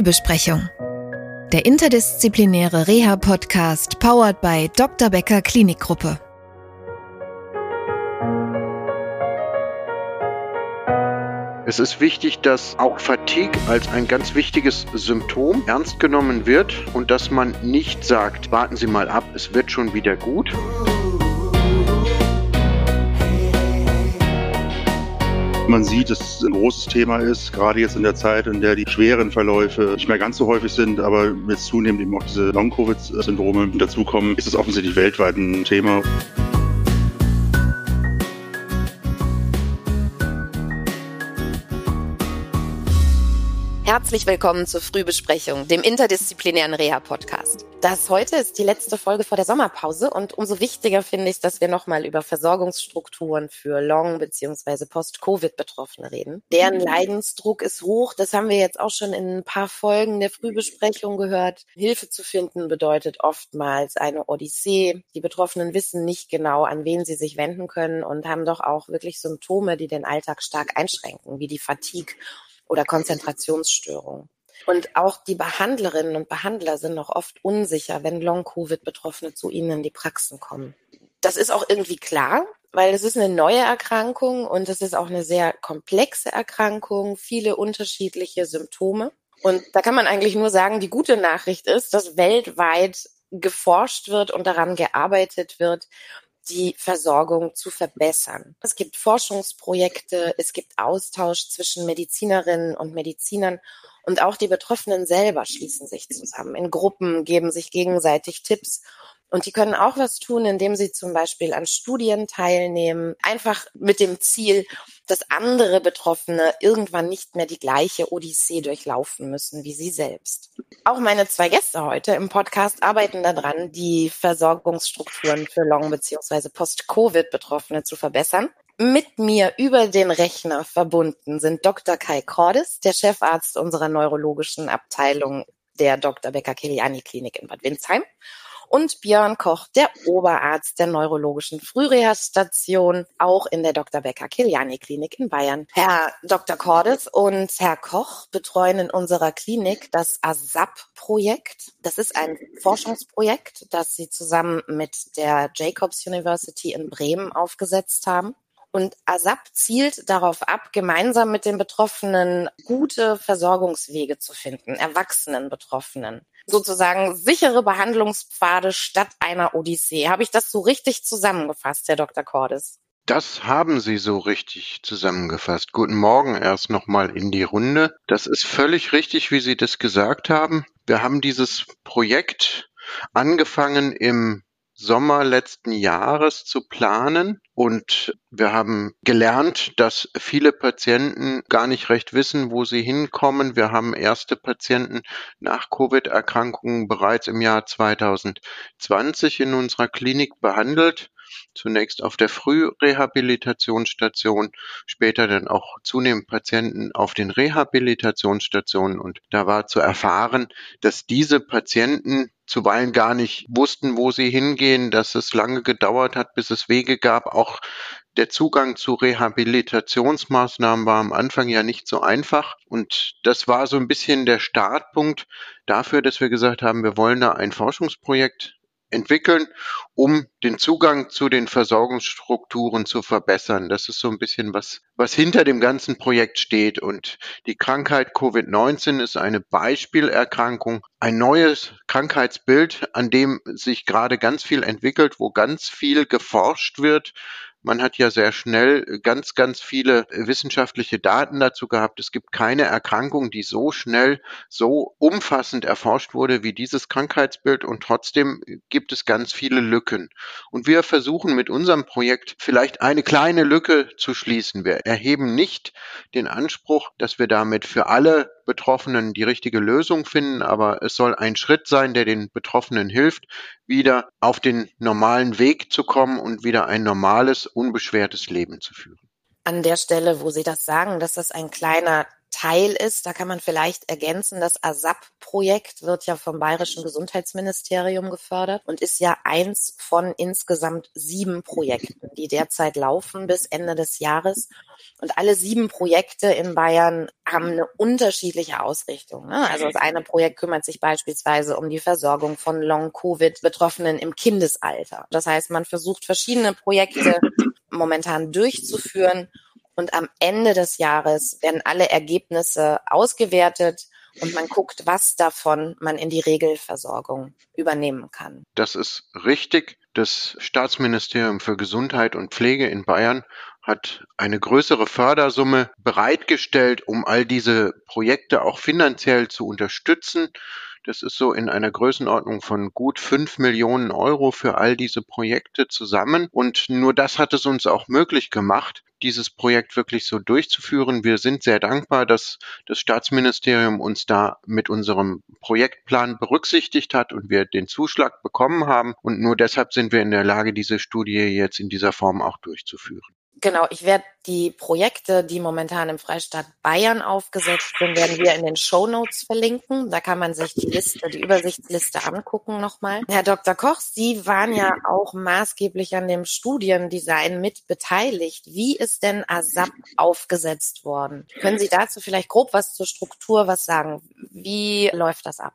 Frühbesprechung. Der interdisziplinäre Reha-Podcast powered by Dr. Becker Klinikgruppe. Es ist wichtig, dass auch Fatigue als ein ganz wichtiges Symptom ernst genommen wird und dass man nicht sagt, warten Sie mal ab, es wird schon wieder gut. Man sieht, dass es ein großes Thema ist, gerade jetzt in der Zeit, in der die schweren Verläufe nicht mehr ganz so häufig sind, aber jetzt zunehmend eben auch diese Long-Covid-Syndrome dazukommen, ist es offensichtlich weltweit ein Thema. Herzlich willkommen zur Frühbesprechung, dem interdisziplinären Reha-Podcast. Das heute ist die letzte Folge vor der Sommerpause und umso wichtiger finde ich, dass wir nochmal über Versorgungsstrukturen für Long- bzw. Post-Covid-Betroffene reden. Deren mhm. Leidensdruck ist hoch. Das haben wir jetzt auch schon in ein paar Folgen der Frühbesprechung gehört. Hilfe zu finden bedeutet oftmals eine Odyssee. Die Betroffenen wissen nicht genau, an wen sie sich wenden können und haben doch auch wirklich Symptome, die den Alltag stark einschränken, wie die Fatigue oder Konzentrationsstörungen. Und auch die Behandlerinnen und Behandler sind noch oft unsicher, wenn Long-Covid-Betroffene zu ihnen in die Praxen kommen. Das ist auch irgendwie klar, weil es ist eine neue Erkrankung und es ist auch eine sehr komplexe Erkrankung, viele unterschiedliche Symptome. Und da kann man eigentlich nur sagen, die gute Nachricht ist, dass weltweit geforscht wird und daran gearbeitet wird, die Versorgung zu verbessern. Es gibt Forschungsprojekte, es gibt Austausch zwischen Medizinerinnen und Medizinern und auch die Betroffenen selber schließen sich zusammen in Gruppen, geben sich gegenseitig Tipps und die können auch was tun, indem sie zum Beispiel an Studien teilnehmen, einfach mit dem Ziel, dass andere Betroffene irgendwann nicht mehr die gleiche Odyssee durchlaufen müssen wie sie selbst. Auch meine zwei Gäste heute im Podcast arbeiten daran, die Versorgungsstrukturen für Long- bzw. Post-Covid-Betroffene zu verbessern. Mit mir über den Rechner verbunden sind Dr. Kai Cordes, der Chefarzt unserer neurologischen Abteilung der Dr. Becker-Kiliani Klinik in Bad Windsheim und Björn Koch, der Oberarzt der neurologischen Frühreha-Station, auch in der Dr. Becker Kiliani Klinik in Bayern. Herr Dr. Cordes und Herr Koch betreuen in unserer Klinik das ASAP-Projekt. Das ist ein Forschungsprojekt, das sie zusammen mit der Jacobs University in Bremen aufgesetzt haben. Und ASAP zielt darauf ab, gemeinsam mit den Betroffenen gute Versorgungswege zu finden, erwachsenen Betroffenen. Sozusagen sichere Behandlungspfade statt einer Odyssee. Habe ich das so richtig zusammengefasst, Herr Dr. Cordes? Das haben Sie so richtig zusammengefasst. Guten Morgen erst nochmal in die Runde. Das ist völlig richtig, wie Sie das gesagt haben. Wir haben dieses Projekt angefangen im Sommer letzten Jahres zu planen. Und wir haben gelernt, dass viele Patienten gar nicht recht wissen, wo sie hinkommen. Wir haben erste Patienten nach Covid-Erkrankungen bereits im Jahr 2020 in unserer Klinik behandelt zunächst auf der Frührehabilitationsstation, später dann auch zunehmend Patienten auf den Rehabilitationsstationen. Und da war zu erfahren, dass diese Patienten zuweilen gar nicht wussten, wo sie hingehen, dass es lange gedauert hat, bis es Wege gab. Auch der Zugang zu Rehabilitationsmaßnahmen war am Anfang ja nicht so einfach. Und das war so ein bisschen der Startpunkt dafür, dass wir gesagt haben, wir wollen da ein Forschungsprojekt entwickeln, um den Zugang zu den Versorgungsstrukturen zu verbessern. Das ist so ein bisschen was, was hinter dem ganzen Projekt steht. Und die Krankheit Covid-19 ist eine Beispielerkrankung, ein neues Krankheitsbild, an dem sich gerade ganz viel entwickelt, wo ganz viel geforscht wird, man hat ja sehr schnell ganz, ganz viele wissenschaftliche Daten dazu gehabt. Es gibt keine Erkrankung, die so schnell, so umfassend erforscht wurde wie dieses Krankheitsbild und trotzdem gibt es ganz viele Lücken. Und wir versuchen mit unserem Projekt vielleicht eine kleine Lücke zu schließen. Wir erheben nicht den Anspruch, dass wir damit für alle Betroffenen die richtige Lösung finden, aber es soll ein Schritt sein, der den Betroffenen hilft, wieder auf den normalen Weg zu kommen und wieder ein normales, unbeschwertes Leben zu führen. An der Stelle, wo Sie das sagen, dass das ein kleiner Teil ist. Da kann man vielleicht ergänzen, das ASAP-Projekt wird ja vom Bayerischen Gesundheitsministerium gefördert und ist ja eins von insgesamt sieben Projekten, die derzeit laufen bis Ende des Jahres. Und alle sieben Projekte in Bayern haben eine unterschiedliche Ausrichtung. Ne? Also das eine Projekt kümmert sich beispielsweise um die Versorgung von Long-Covid-Betroffenen im Kindesalter. Das heißt, man versucht verschiedene Projekte momentan durchzuführen und am Ende des Jahres werden alle Ergebnisse ausgewertet und man guckt, was davon man in die Regelversorgung übernehmen kann. Das ist richtig. Das Staatsministerium für Gesundheit und Pflege in Bayern hat eine größere Fördersumme bereitgestellt, um all diese Projekte auch finanziell zu unterstützen. Das ist so in einer Größenordnung von gut fünf Millionen Euro für all diese Projekte zusammen. Und nur das hat es uns auch möglich gemacht, dieses Projekt wirklich so durchzuführen. Wir sind sehr dankbar, dass das Staatsministerium uns da mit unserem Projektplan berücksichtigt hat und wir den Zuschlag bekommen haben. Und nur deshalb sind wir in der Lage, diese Studie jetzt in dieser Form auch durchzuführen. Genau, ich werde die Projekte, die momentan im Freistaat Bayern aufgesetzt sind, werden wir in den Show Notes verlinken. Da kann man sich die Liste, die Übersichtsliste angucken nochmal. Herr Dr. Koch, Sie waren ja auch maßgeblich an dem Studiendesign mit beteiligt. Wie ist denn ASAP aufgesetzt worden? Können Sie dazu vielleicht grob was zur Struktur was sagen? Wie läuft das ab?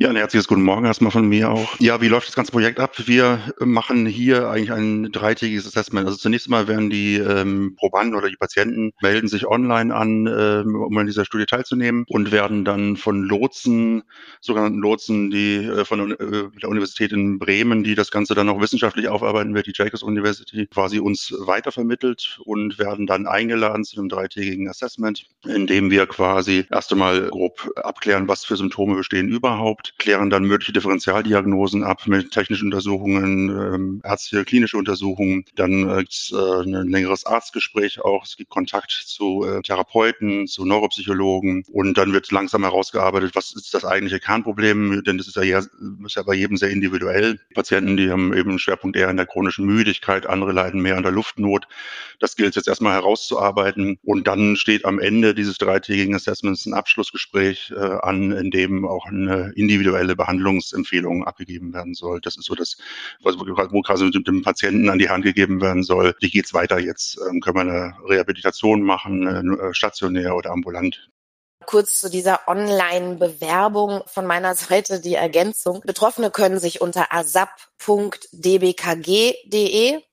Ja, ein herzliches Guten Morgen erstmal von mir auch. Ja, wie läuft das ganze Projekt ab? Wir machen hier eigentlich ein dreitägiges Assessment. Also zunächst mal werden die ähm, Probanden oder die Patienten melden sich online an, ähm, um an dieser Studie teilzunehmen und werden dann von Lotsen, sogenannten Lotsen, die äh, von äh, der Universität in Bremen, die das Ganze dann noch wissenschaftlich aufarbeiten wird, die Jacobs University, quasi uns weitervermittelt und werden dann eingeladen zu einem dreitägigen Assessment, in dem wir quasi erst einmal grob abklären, was für Symptome bestehen überhaupt klären dann mögliche Differentialdiagnosen ab mit technischen Untersuchungen, ähm, ärztliche, klinische Untersuchungen. Dann äh, gibt es äh, ein längeres Arztgespräch auch. Es gibt Kontakt zu äh, Therapeuten, zu Neuropsychologen und dann wird langsam herausgearbeitet, was ist das eigentliche Kernproblem, denn das ist ja, ist ja bei jedem sehr individuell. Patienten, die haben eben einen Schwerpunkt eher in der chronischen Müdigkeit, andere leiden mehr an der Luftnot. Das gilt jetzt erstmal herauszuarbeiten und dann steht am Ende dieses dreitägigen Assessments ein Abschlussgespräch äh, an, in dem auch eine individuelle individuelle Behandlungsempfehlungen abgegeben werden soll. Das ist so das, was wo quasi dem Patienten an die Hand gegeben werden soll. Wie geht's weiter jetzt? Ähm, können wir eine Rehabilitation machen, äh, stationär oder ambulant? Kurz zu dieser Online-Bewerbung von meiner Seite die Ergänzung. Betroffene können sich unter asap.dbkg.de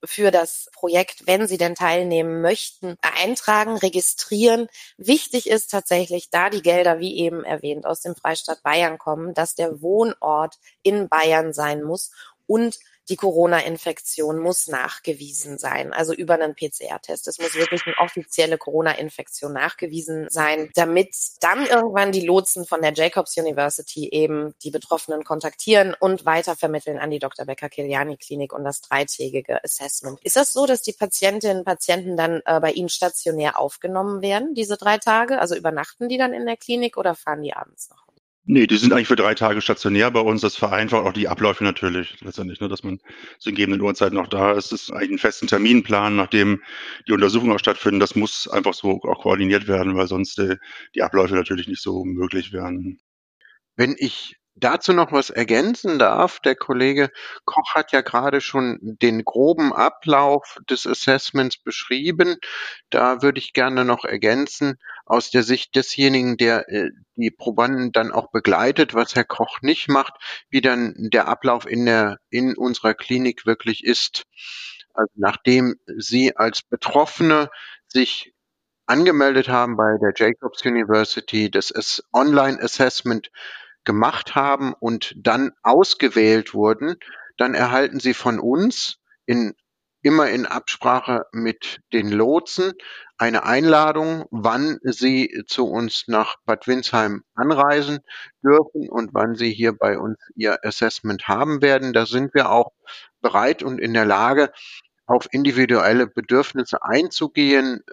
für das Projekt, wenn sie denn teilnehmen möchten, eintragen, registrieren. Wichtig ist tatsächlich, da die Gelder, wie eben erwähnt, aus dem Freistaat Bayern kommen, dass der Wohnort in Bayern sein muss und die Corona-Infektion muss nachgewiesen sein, also über einen PCR-Test. Es muss wirklich eine offizielle Corona-Infektion nachgewiesen sein, damit dann irgendwann die Lotsen von der Jacobs University eben die Betroffenen kontaktieren und weitervermitteln an die Dr. Becker-Kiliani-Klinik und das dreitägige Assessment. Ist das so, dass die Patientinnen und Patienten dann äh, bei Ihnen stationär aufgenommen werden, diese drei Tage? Also übernachten die dann in der Klinik oder fahren die abends noch? Nee, die sind eigentlich für drei Tage stationär bei uns. Das vereinfacht auch die Abläufe natürlich letztendlich, ne, dass man zu gegebenen Uhrzeiten noch da ist. Das ist eigentlich ein festen Terminplan, nachdem die Untersuchungen auch stattfinden. Das muss einfach so auch koordiniert werden, weil sonst äh, die Abläufe natürlich nicht so möglich wären. Wenn ich dazu noch was ergänzen darf, der Kollege Koch hat ja gerade schon den groben Ablauf des Assessments beschrieben. Da würde ich gerne noch ergänzen, aus der Sicht desjenigen, der äh, die Probanden dann auch begleitet, was Herr Koch nicht macht, wie dann der Ablauf in der, in unserer Klinik wirklich ist. Also nachdem Sie als Betroffene sich angemeldet haben bei der Jacobs University, das Online Assessment gemacht haben und dann ausgewählt wurden, dann erhalten sie von uns in, immer in Absprache mit den Lotsen eine Einladung, wann sie zu uns nach Bad Windsheim anreisen dürfen und wann sie hier bei uns ihr Assessment haben werden. Da sind wir auch bereit und in der Lage, auf individuelle Bedürfnisse einzugehen,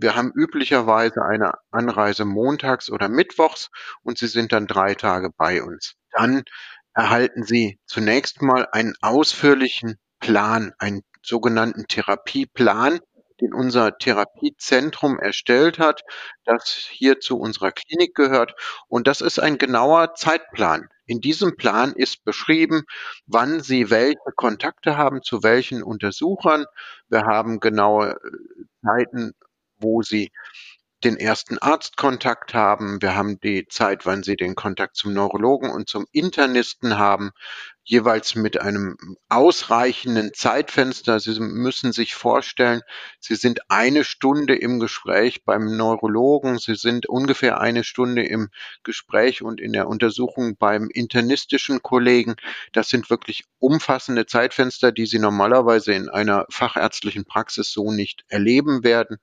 wir haben üblicherweise eine Anreise montags oder mittwochs und Sie sind dann drei Tage bei uns. Dann erhalten Sie zunächst mal einen ausführlichen Plan, einen sogenannten Therapieplan, den unser Therapiezentrum erstellt hat, das hier zu unserer Klinik gehört. Und das ist ein genauer Zeitplan. In diesem Plan ist beschrieben, wann Sie welche Kontakte haben zu welchen Untersuchern. Wir haben genaue Zeiten wo sie den ersten Arztkontakt haben. Wir haben die Zeit, wann Sie den Kontakt zum Neurologen und zum Internisten haben, jeweils mit einem ausreichenden Zeitfenster. Sie müssen sich vorstellen, Sie sind eine Stunde im Gespräch beim Neurologen, Sie sind ungefähr eine Stunde im Gespräch und in der Untersuchung beim internistischen Kollegen. Das sind wirklich umfassende Zeitfenster, die Sie normalerweise in einer fachärztlichen Praxis so nicht erleben werden.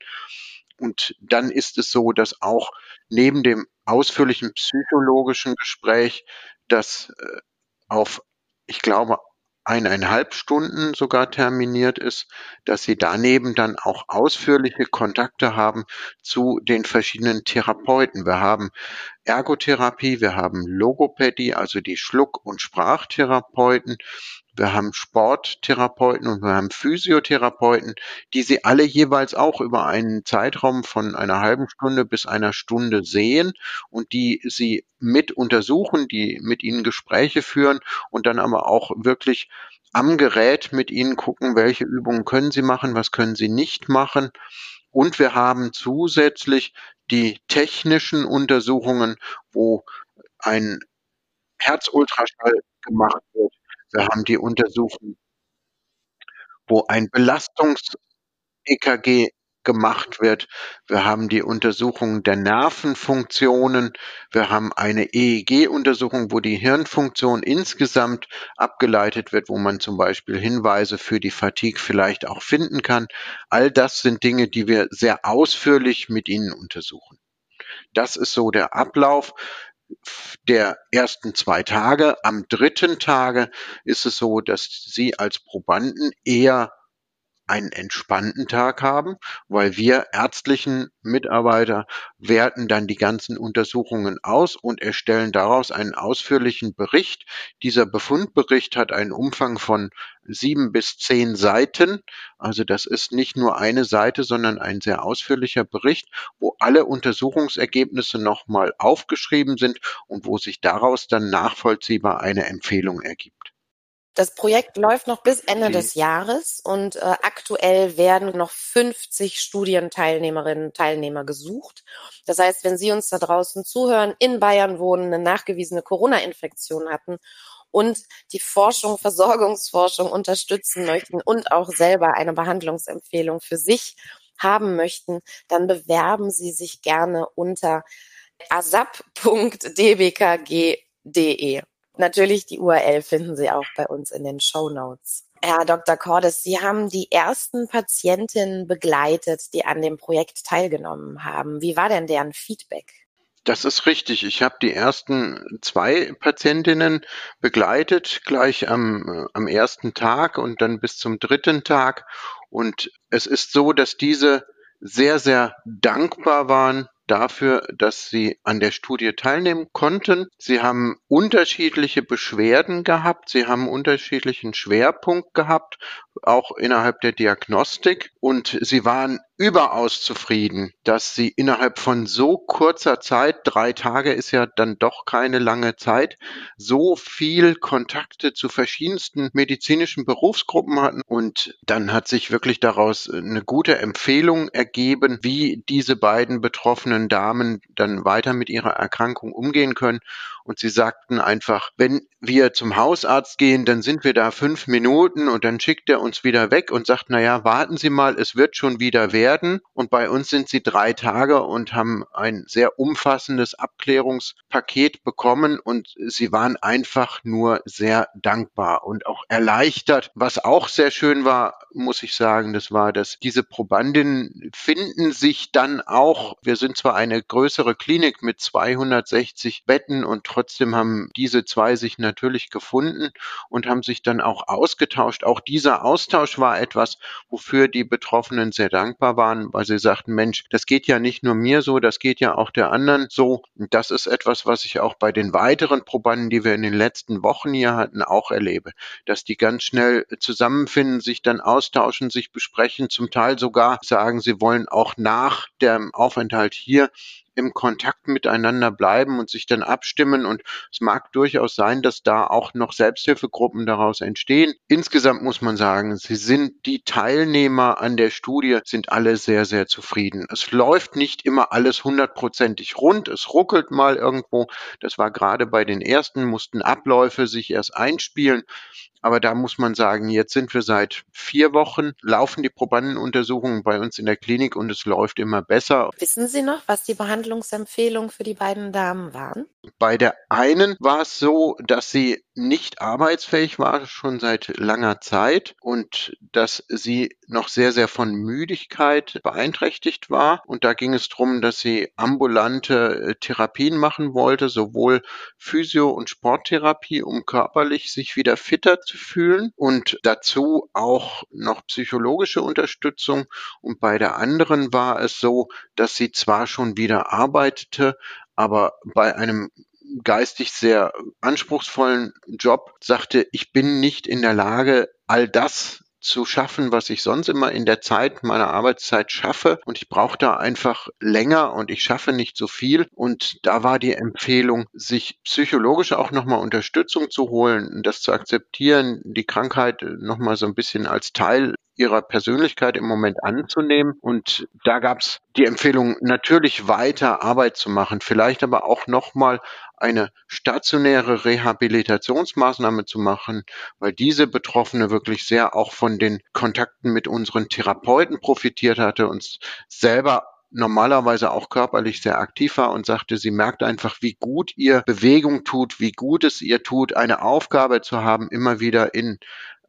Und dann ist es so, dass auch neben dem ausführlichen psychologischen Gespräch, das äh, auf, ich glaube, eineinhalb Stunden sogar terminiert ist, dass sie daneben dann auch ausführliche Kontakte haben zu den verschiedenen Therapeuten. Wir haben Ergotherapie, wir haben Logopädie, also die Schluck- und Sprachtherapeuten, wir haben Sporttherapeuten und wir haben Physiotherapeuten, die sie alle jeweils auch über einen Zeitraum von einer halben Stunde bis einer Stunde sehen und die sie mit untersuchen, die mit ihnen Gespräche führen und dann aber auch wirklich am Gerät mit ihnen gucken, welche Übungen können sie machen, was können sie nicht machen. Und wir haben zusätzlich die technischen Untersuchungen, wo ein Herzultraschall gemacht wird, wir haben die Untersuchung, wo ein Belastungs-EKG gemacht wird. Wir haben die Untersuchung der Nervenfunktionen. Wir haben eine EEG-Untersuchung, wo die Hirnfunktion insgesamt abgeleitet wird, wo man zum Beispiel Hinweise für die Fatigue vielleicht auch finden kann. All das sind Dinge, die wir sehr ausführlich mit Ihnen untersuchen. Das ist so der Ablauf der ersten zwei Tage. Am dritten Tage ist es so, dass Sie als Probanden eher einen entspannten Tag haben, weil wir ärztlichen Mitarbeiter werten dann die ganzen Untersuchungen aus und erstellen daraus einen ausführlichen Bericht. Dieser Befundbericht hat einen Umfang von sieben bis zehn Seiten. Also das ist nicht nur eine Seite, sondern ein sehr ausführlicher Bericht, wo alle Untersuchungsergebnisse nochmal aufgeschrieben sind und wo sich daraus dann nachvollziehbar eine Empfehlung ergibt. Das Projekt läuft noch bis Ende des Jahres und äh, aktuell werden noch 50 Studienteilnehmerinnen und Teilnehmer gesucht. Das heißt, wenn Sie uns da draußen zuhören, in Bayern wohnen, eine nachgewiesene Corona-Infektion hatten und die Forschung, Versorgungsforschung unterstützen möchten und auch selber eine Behandlungsempfehlung für sich haben möchten, dann bewerben Sie sich gerne unter asap.dbkg.de. Natürlich die URL finden Sie auch bei uns in den Show Notes. Herr Dr. Cordes, Sie haben die ersten Patientinnen begleitet, die an dem Projekt teilgenommen haben. Wie war denn deren Feedback? Das ist richtig. Ich habe die ersten zwei Patientinnen begleitet, gleich am, äh, am ersten Tag und dann bis zum dritten Tag. Und es ist so, dass diese sehr, sehr dankbar waren dafür, dass sie an der Studie teilnehmen konnten. Sie haben unterschiedliche Beschwerden gehabt, sie haben unterschiedlichen Schwerpunkt gehabt, auch innerhalb der Diagnostik und sie waren überaus zufrieden, dass sie innerhalb von so kurzer Zeit, drei Tage ist ja dann doch keine lange Zeit, so viel Kontakte zu verschiedensten medizinischen Berufsgruppen hatten. Und dann hat sich wirklich daraus eine gute Empfehlung ergeben, wie diese beiden betroffenen Damen dann weiter mit ihrer Erkrankung umgehen können. Und sie sagten einfach, wenn wir zum Hausarzt gehen, dann sind wir da fünf Minuten und dann schickt er uns wieder weg und sagt, na ja, warten Sie mal, es wird schon wieder werden. Und bei uns sind sie drei Tage und haben ein sehr umfassendes Abklärungspaket bekommen und sie waren einfach nur sehr dankbar und auch erleichtert. Was auch sehr schön war, muss ich sagen, das war, dass diese Probandinnen finden sich dann auch, wir sind zwar eine größere Klinik mit 260 Betten und trotzdem haben diese zwei sich natürlich gefunden und haben sich dann auch ausgetauscht. Auch dieser Austausch war etwas, wofür die Betroffenen sehr dankbar waren, weil sie sagten, Mensch, das geht ja nicht nur mir so, das geht ja auch der anderen so. Und das ist etwas, was ich auch bei den weiteren Probanden, die wir in den letzten Wochen hier hatten, auch erlebe, dass die ganz schnell zusammenfinden, sich dann austauschen, sich besprechen, zum Teil sogar sagen, sie wollen auch nach dem Aufenthalt hier im Kontakt miteinander bleiben und sich dann abstimmen. Und es mag durchaus sein, dass da auch noch Selbsthilfegruppen daraus entstehen. Insgesamt muss man sagen, sie sind die Teilnehmer an der Studie sind alle sehr, sehr zufrieden. Es läuft nicht immer alles hundertprozentig rund. Es ruckelt mal irgendwo. Das war gerade bei den ersten, mussten Abläufe sich erst einspielen. Aber da muss man sagen, jetzt sind wir seit vier Wochen, laufen die Probandenuntersuchungen bei uns in der Klinik und es läuft immer besser. Wissen Sie noch, was die Behandlungsempfehlungen für die beiden Damen waren? Bei der einen war es so, dass sie nicht arbeitsfähig war, schon seit langer Zeit und dass sie noch sehr, sehr von Müdigkeit beeinträchtigt war. Und da ging es darum, dass sie ambulante äh, Therapien machen wollte, sowohl Physio- und Sporttherapie, um körperlich sich wieder fitter zu fühlen und dazu auch noch psychologische Unterstützung. Und bei der anderen war es so, dass sie zwar schon wieder arbeitete, aber bei einem geistig sehr anspruchsvollen Job sagte, ich bin nicht in der Lage, all das zu schaffen, was ich sonst immer in der Zeit meiner Arbeitszeit schaffe. Und ich brauche da einfach länger und ich schaffe nicht so viel. Und da war die Empfehlung, sich psychologisch auch nochmal Unterstützung zu holen, das zu akzeptieren, die Krankheit nochmal so ein bisschen als Teil ihrer Persönlichkeit im Moment anzunehmen. Und da gab es die Empfehlung, natürlich weiter Arbeit zu machen, vielleicht aber auch nochmal eine stationäre Rehabilitationsmaßnahme zu machen, weil diese Betroffene wirklich sehr auch von den Kontakten mit unseren Therapeuten profitiert hatte und selber normalerweise auch körperlich sehr aktiv war und sagte, sie merkt einfach, wie gut ihr Bewegung tut, wie gut es ihr tut, eine Aufgabe zu haben, immer wieder in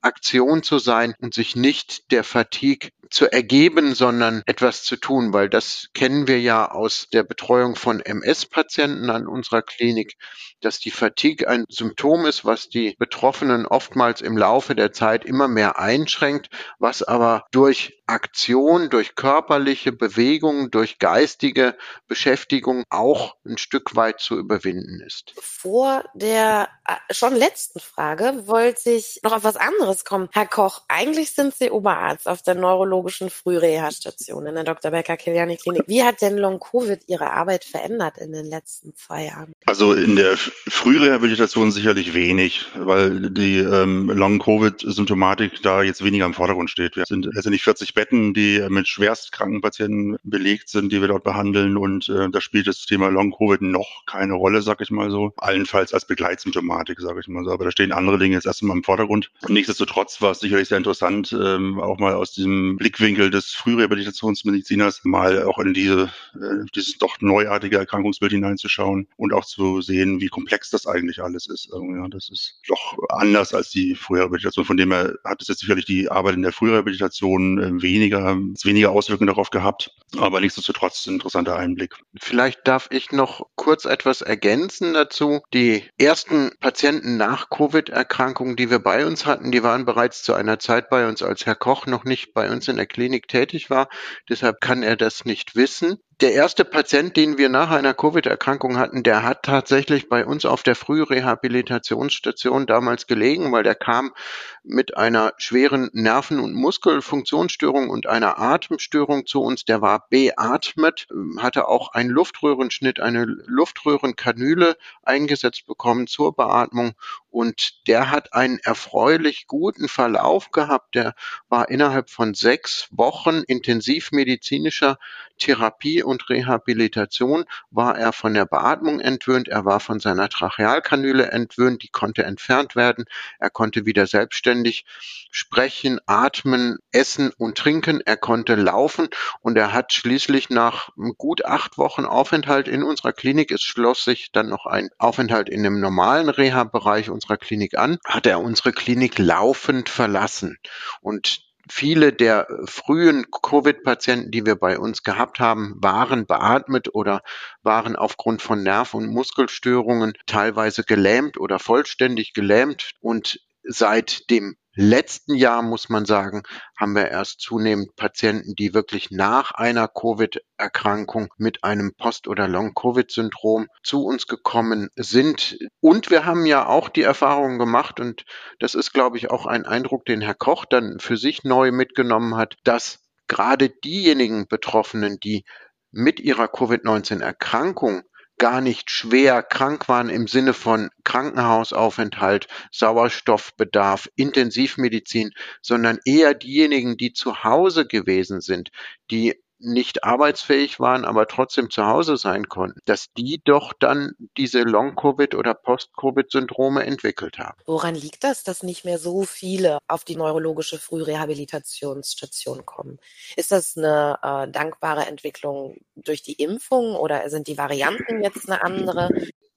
Aktion zu sein und sich nicht der Fatigue zu ergeben, sondern etwas zu tun, weil das kennen wir ja aus der Betreuung von MS-Patienten an unserer Klinik, dass die Fatigue ein Symptom ist, was die Betroffenen oftmals im Laufe der Zeit immer mehr einschränkt, was aber durch Aktion, durch körperliche Bewegung, durch geistige Beschäftigung auch ein Stück weit zu überwinden ist. Vor der äh, schon letzten Frage wollte ich noch auf was anderes kommen. Herr Koch, eigentlich sind Sie Oberarzt auf der neurologischen Frühreha-Station in der Dr. Becker Kiliani Klinik. Wie hat denn Long Covid Ihre Arbeit verändert in den letzten zwei Jahren? Also in der Frührehabilitation sicherlich wenig, weil die ähm, Long Covid Symptomatik da jetzt weniger im Vordergrund steht. Wir sind letztendlich 40 Betten, die mit schwerstkranken Patienten belegt sind, die wir dort behandeln. Und äh, da spielt das Thema Long-Covid noch keine Rolle, sag ich mal so. Allenfalls als Begleitsymptomatik, sage ich mal so. Aber da stehen andere Dinge jetzt erstmal im Vordergrund. Nichtsdestotrotz war es sicherlich sehr interessant, ähm, auch mal aus diesem Blickwinkel des Frührehabilitationsmediziners mal auch in diese, äh, dieses doch neuartige Erkrankungsbild hineinzuschauen und auch zu sehen, wie komplex das eigentlich alles ist. Also, ja, das ist doch anders als die Frührehabilitation. Von dem her hat es jetzt sicherlich die Arbeit in der Frührehabilitation äh, weniger, weniger Auswirkungen darauf gehabt. Aber nichtsdestotrotz ein interessanter Einblick. Vielleicht darf ich noch kurz etwas ergänzen dazu. Die ersten Patienten nach Covid-Erkrankungen, die wir bei uns hatten, die waren bereits zu einer Zeit bei uns, als Herr Koch noch nicht bei uns in der Klinik tätig war. Deshalb kann er das nicht wissen der erste Patient, den wir nach einer Covid-Erkrankung hatten, der hat tatsächlich bei uns auf der Frührehabilitationsstation damals gelegen, weil der kam mit einer schweren Nerven- und Muskelfunktionsstörung und einer Atemstörung zu uns. Der war beatmet, hatte auch einen Luftröhrenschnitt, eine Luftröhrenkanüle eingesetzt bekommen zur Beatmung und der hat einen erfreulich guten Verlauf gehabt. Der war innerhalb von sechs Wochen intensivmedizinischer Therapie und Rehabilitation war er von der Beatmung entwöhnt, er war von seiner Trachealkanüle entwöhnt, die konnte entfernt werden, er konnte wieder selbstständig sprechen, atmen, essen und trinken, er konnte laufen und er hat schließlich nach gut acht Wochen Aufenthalt in unserer Klinik, es schloss sich dann noch ein Aufenthalt in dem normalen Reha-Bereich unserer Klinik an, hat er unsere Klinik laufend verlassen. Und Viele der frühen Covid-Patienten, die wir bei uns gehabt haben, waren beatmet oder waren aufgrund von Nerv- und Muskelstörungen teilweise gelähmt oder vollständig gelähmt. Und seit dem letzten Jahr, muss man sagen, haben wir erst zunehmend Patienten, die wirklich nach einer Covid-Erkrankung mit einem Post- oder Long-Covid-Syndrom zu uns gekommen sind. Und wir haben ja auch die Erfahrung gemacht, und das ist, glaube ich, auch ein Eindruck, den Herr Koch dann für sich neu mitgenommen hat, dass gerade diejenigen Betroffenen, die mit ihrer Covid-19-Erkrankung gar nicht schwer krank waren im Sinne von Krankenhausaufenthalt, Sauerstoffbedarf, Intensivmedizin, sondern eher diejenigen, die zu Hause gewesen sind, die nicht arbeitsfähig waren, aber trotzdem zu Hause sein konnten, dass die doch dann diese Long-Covid- oder Post-Covid-Syndrome entwickelt haben. Woran liegt das, dass nicht mehr so viele auf die neurologische Frührehabilitationsstation kommen? Ist das eine äh, dankbare Entwicklung durch die Impfung oder sind die Varianten jetzt eine andere?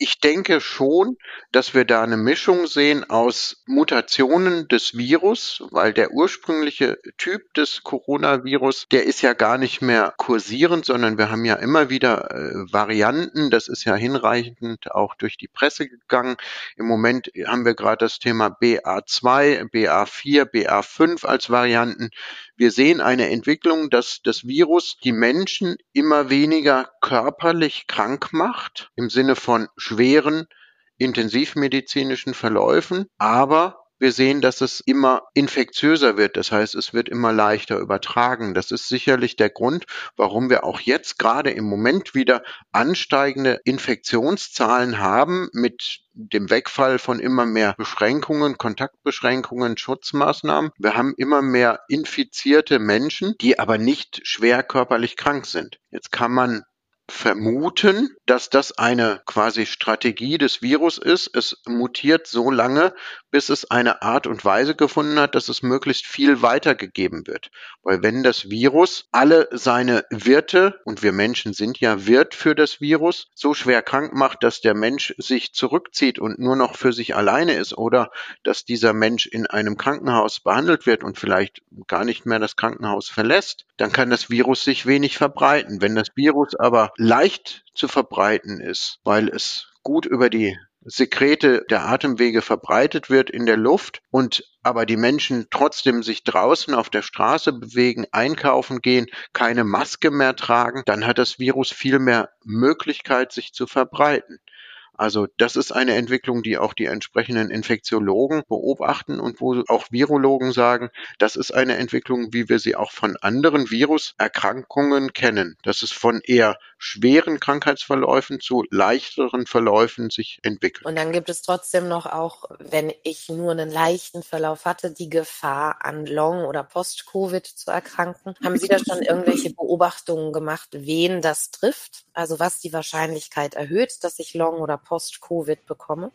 Ich denke schon, dass wir da eine Mischung sehen aus Mutationen des Virus, weil der ursprüngliche Typ des Coronavirus, der ist ja gar nicht mehr kursierend, sondern wir haben ja immer wieder äh, Varianten. Das ist ja hinreichend auch durch die Presse gegangen. Im Moment haben wir gerade das Thema BA2, BA4, BA5 als Varianten. Wir sehen eine Entwicklung, dass das Virus die Menschen immer weniger körperlich krank macht, im Sinne von schweren intensivmedizinischen Verläufen, aber wir sehen, dass es immer infektiöser wird. Das heißt, es wird immer leichter übertragen. Das ist sicherlich der Grund, warum wir auch jetzt gerade im Moment wieder ansteigende Infektionszahlen haben mit dem Wegfall von immer mehr Beschränkungen, Kontaktbeschränkungen, Schutzmaßnahmen. Wir haben immer mehr infizierte Menschen, die aber nicht schwer körperlich krank sind. Jetzt kann man vermuten, dass das eine quasi Strategie des Virus ist. Es mutiert so lange, bis es eine Art und Weise gefunden hat, dass es möglichst viel weitergegeben wird. Weil wenn das Virus alle seine Wirte, und wir Menschen sind ja Wirt für das Virus, so schwer krank macht, dass der Mensch sich zurückzieht und nur noch für sich alleine ist oder dass dieser Mensch in einem Krankenhaus behandelt wird und vielleicht gar nicht mehr das Krankenhaus verlässt, dann kann das Virus sich wenig verbreiten. Wenn das Virus aber leicht zu verbreiten ist, weil es gut über die Sekrete der Atemwege verbreitet wird in der Luft und aber die Menschen trotzdem sich draußen auf der Straße bewegen, einkaufen gehen, keine Maske mehr tragen, dann hat das Virus viel mehr Möglichkeit, sich zu verbreiten. Also das ist eine Entwicklung, die auch die entsprechenden Infektiologen beobachten und wo auch Virologen sagen, das ist eine Entwicklung, wie wir sie auch von anderen Viruserkrankungen kennen, dass es von eher schweren Krankheitsverläufen zu leichteren Verläufen sich entwickelt. Und dann gibt es trotzdem noch auch, wenn ich nur einen leichten Verlauf hatte, die Gefahr an Long- oder Post-Covid zu erkranken. Haben Sie da schon irgendwelche Beobachtungen gemacht, wen das trifft? Also was die Wahrscheinlichkeit erhöht, dass ich Long- oder Post-Covid bekomme?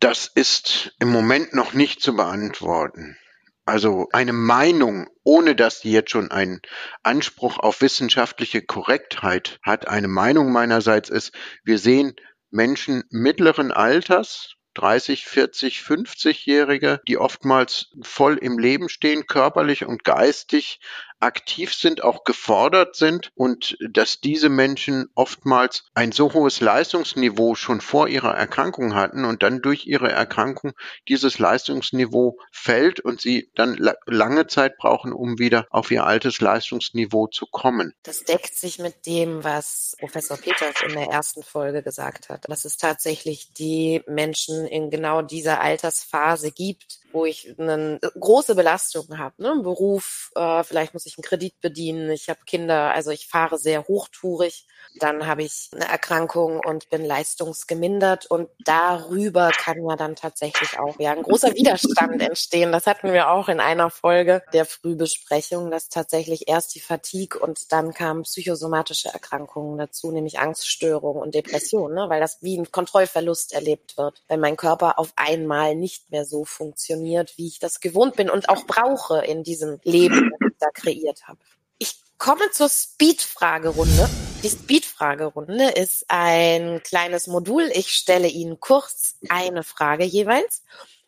Das ist im Moment noch nicht zu beantworten. Also eine Meinung, ohne dass die jetzt schon einen Anspruch auf wissenschaftliche Korrektheit hat, eine Meinung meinerseits ist, wir sehen Menschen mittleren Alters, 30, 40, 50-Jährige, die oftmals voll im Leben stehen, körperlich und geistig, aktiv sind, auch gefordert sind und dass diese Menschen oftmals ein so hohes Leistungsniveau schon vor ihrer Erkrankung hatten und dann durch ihre Erkrankung dieses Leistungsniveau fällt und sie dann lange Zeit brauchen, um wieder auf ihr altes Leistungsniveau zu kommen. Das deckt sich mit dem, was Professor Peters in der ersten Folge gesagt hat, dass es tatsächlich die Menschen in genau dieser Altersphase gibt, wo ich eine große Belastung habe, ne? Beruf, äh, vielleicht muss ich einen Kredit bedienen, ich habe Kinder, also ich fahre sehr hochtourig, dann habe ich eine Erkrankung und bin leistungsgemindert und darüber kann ja dann tatsächlich auch ja ein großer Widerstand entstehen. Das hatten wir auch in einer Folge der Frühbesprechung, dass tatsächlich erst die Fatigue und dann kamen psychosomatische Erkrankungen dazu, nämlich Angststörungen und Depressionen, ne? weil das wie ein Kontrollverlust erlebt wird, wenn mein Körper auf einmal nicht mehr so funktioniert funktioniert, wie ich das gewohnt bin und auch brauche in diesem Leben, das ich da kreiert habe. Ich komme zur Speed-Fragerunde. Die Speed-Fragerunde ist ein kleines Modul. Ich stelle Ihnen kurz eine Frage jeweils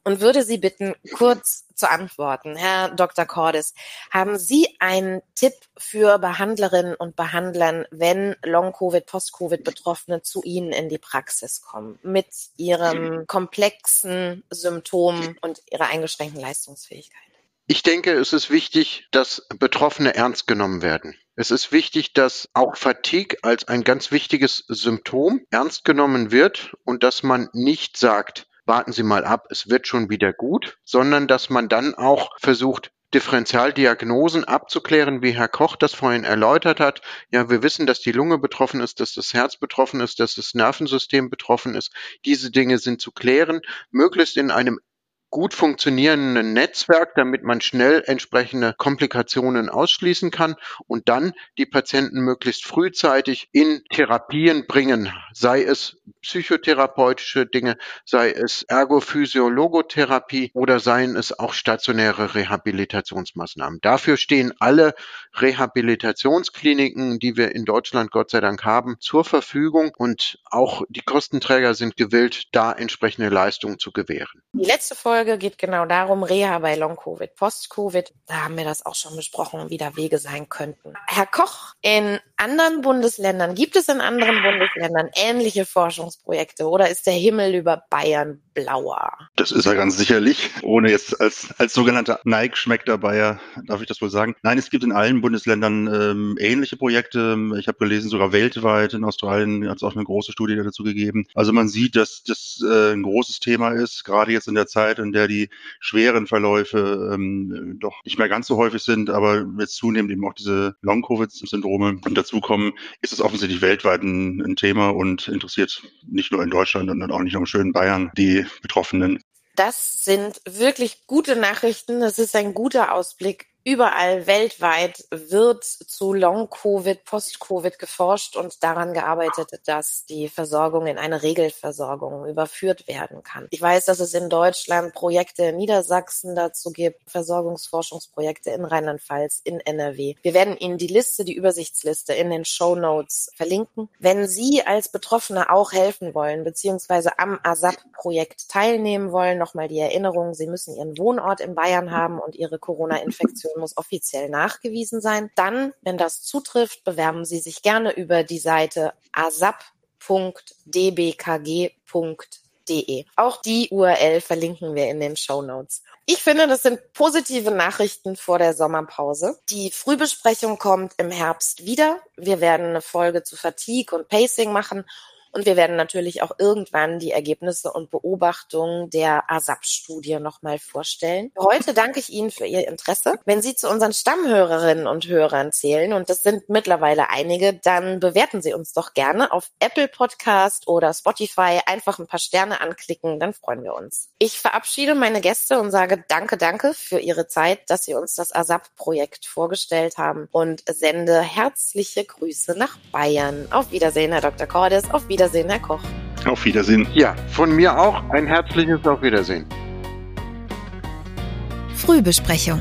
und würde Sie bitten, kurz zu antworten. Herr Dr. Cordes, haben Sie einen Tipp für Behandlerinnen und Behandlern, wenn Long-Covid, Post-Covid-Betroffene zu Ihnen in die Praxis kommen mit ihrem komplexen Symptom und ihrer eingeschränkten Leistungsfähigkeit? Ich denke, es ist wichtig, dass Betroffene ernst genommen werden. Es ist wichtig, dass auch Fatigue als ein ganz wichtiges Symptom ernst genommen wird und dass man nicht sagt, warten Sie mal ab, es wird schon wieder gut, sondern dass man dann auch versucht, Differentialdiagnosen abzuklären, wie Herr Koch das vorhin erläutert hat. Ja, wir wissen, dass die Lunge betroffen ist, dass das Herz betroffen ist, dass das Nervensystem betroffen ist. Diese Dinge sind zu klären, möglichst in einem gut funktionierenden Netzwerk, damit man schnell entsprechende Komplikationen ausschließen kann und dann die Patienten möglichst frühzeitig in Therapien bringen, sei es psychotherapeutische Dinge, sei es Ergophysiologotherapie oder seien es auch stationäre Rehabilitationsmaßnahmen. Dafür stehen alle Rehabilitationskliniken, die wir in Deutschland Gott sei Dank haben, zur Verfügung und auch die Kostenträger sind gewillt, da entsprechende Leistungen zu gewähren. Die letzte Folge Folge geht genau darum, Reha bei Long-Covid, Post-Covid. Da haben wir das auch schon besprochen, wie da Wege sein könnten. Herr Koch, in anderen Bundesländern, gibt es in anderen Bundesländern ähnliche Forschungsprojekte oder ist der Himmel über Bayern blauer? Das ist er ganz sicherlich. Ohne jetzt als, als sogenannter Neigschmeckter Bayer darf ich das wohl sagen. Nein, es gibt in allen Bundesländern ähm, ähnliche Projekte. Ich habe gelesen, sogar weltweit. In Australien hat es auch eine große Studie dazu gegeben. Also man sieht, dass das äh, ein großes Thema ist, gerade jetzt in der Zeit, in der die schweren Verläufe ähm, doch nicht mehr ganz so häufig sind, aber jetzt zunehmend eben auch diese Long-Covid-Syndrome dazukommen, ist es offensichtlich weltweit ein, ein Thema und interessiert nicht nur in Deutschland und auch nicht nur im schönen Bayern die Betroffenen. Das sind wirklich gute Nachrichten. Das ist ein guter Ausblick Überall weltweit wird zu Long-Covid, Post-Covid geforscht und daran gearbeitet, dass die Versorgung in eine Regelversorgung überführt werden kann. Ich weiß, dass es in Deutschland Projekte in Niedersachsen dazu gibt, Versorgungsforschungsprojekte in Rheinland-Pfalz, in NRW. Wir werden Ihnen die Liste, die Übersichtsliste in den Show Notes verlinken. Wenn Sie als Betroffene auch helfen wollen, beziehungsweise am ASAP-Projekt teilnehmen wollen, nochmal die Erinnerung, Sie müssen Ihren Wohnort in Bayern haben und Ihre Corona-Infektion muss offiziell nachgewiesen sein. Dann, wenn das zutrifft, bewerben Sie sich gerne über die Seite asap.dbkg.de. Auch die URL verlinken wir in den Show Notes. Ich finde, das sind positive Nachrichten vor der Sommerpause. Die Frühbesprechung kommt im Herbst wieder. Wir werden eine Folge zu Fatigue und Pacing machen und wir werden natürlich auch irgendwann die Ergebnisse und Beobachtungen der ASAP-Studie nochmal vorstellen. Heute danke ich Ihnen für Ihr Interesse. Wenn Sie zu unseren Stammhörerinnen und Hörern zählen, und das sind mittlerweile einige, dann bewerten Sie uns doch gerne auf Apple Podcast oder Spotify. Einfach ein paar Sterne anklicken, dann freuen wir uns. Ich verabschiede meine Gäste und sage danke, danke für Ihre Zeit, dass Sie uns das ASAP-Projekt vorgestellt haben und sende herzliche Grüße nach Bayern. Auf Wiedersehen, Herr Dr. Cordes. Auf Wiedersehen. Wiedersehen, Herr Koch. Auf Wiedersehen. Ja, von mir auch ein herzliches Auf Wiedersehen. Frühbesprechung.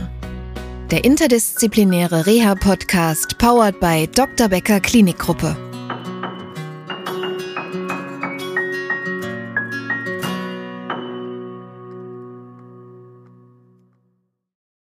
Der interdisziplinäre Reha-Podcast powered by Dr. Becker Klinikgruppe.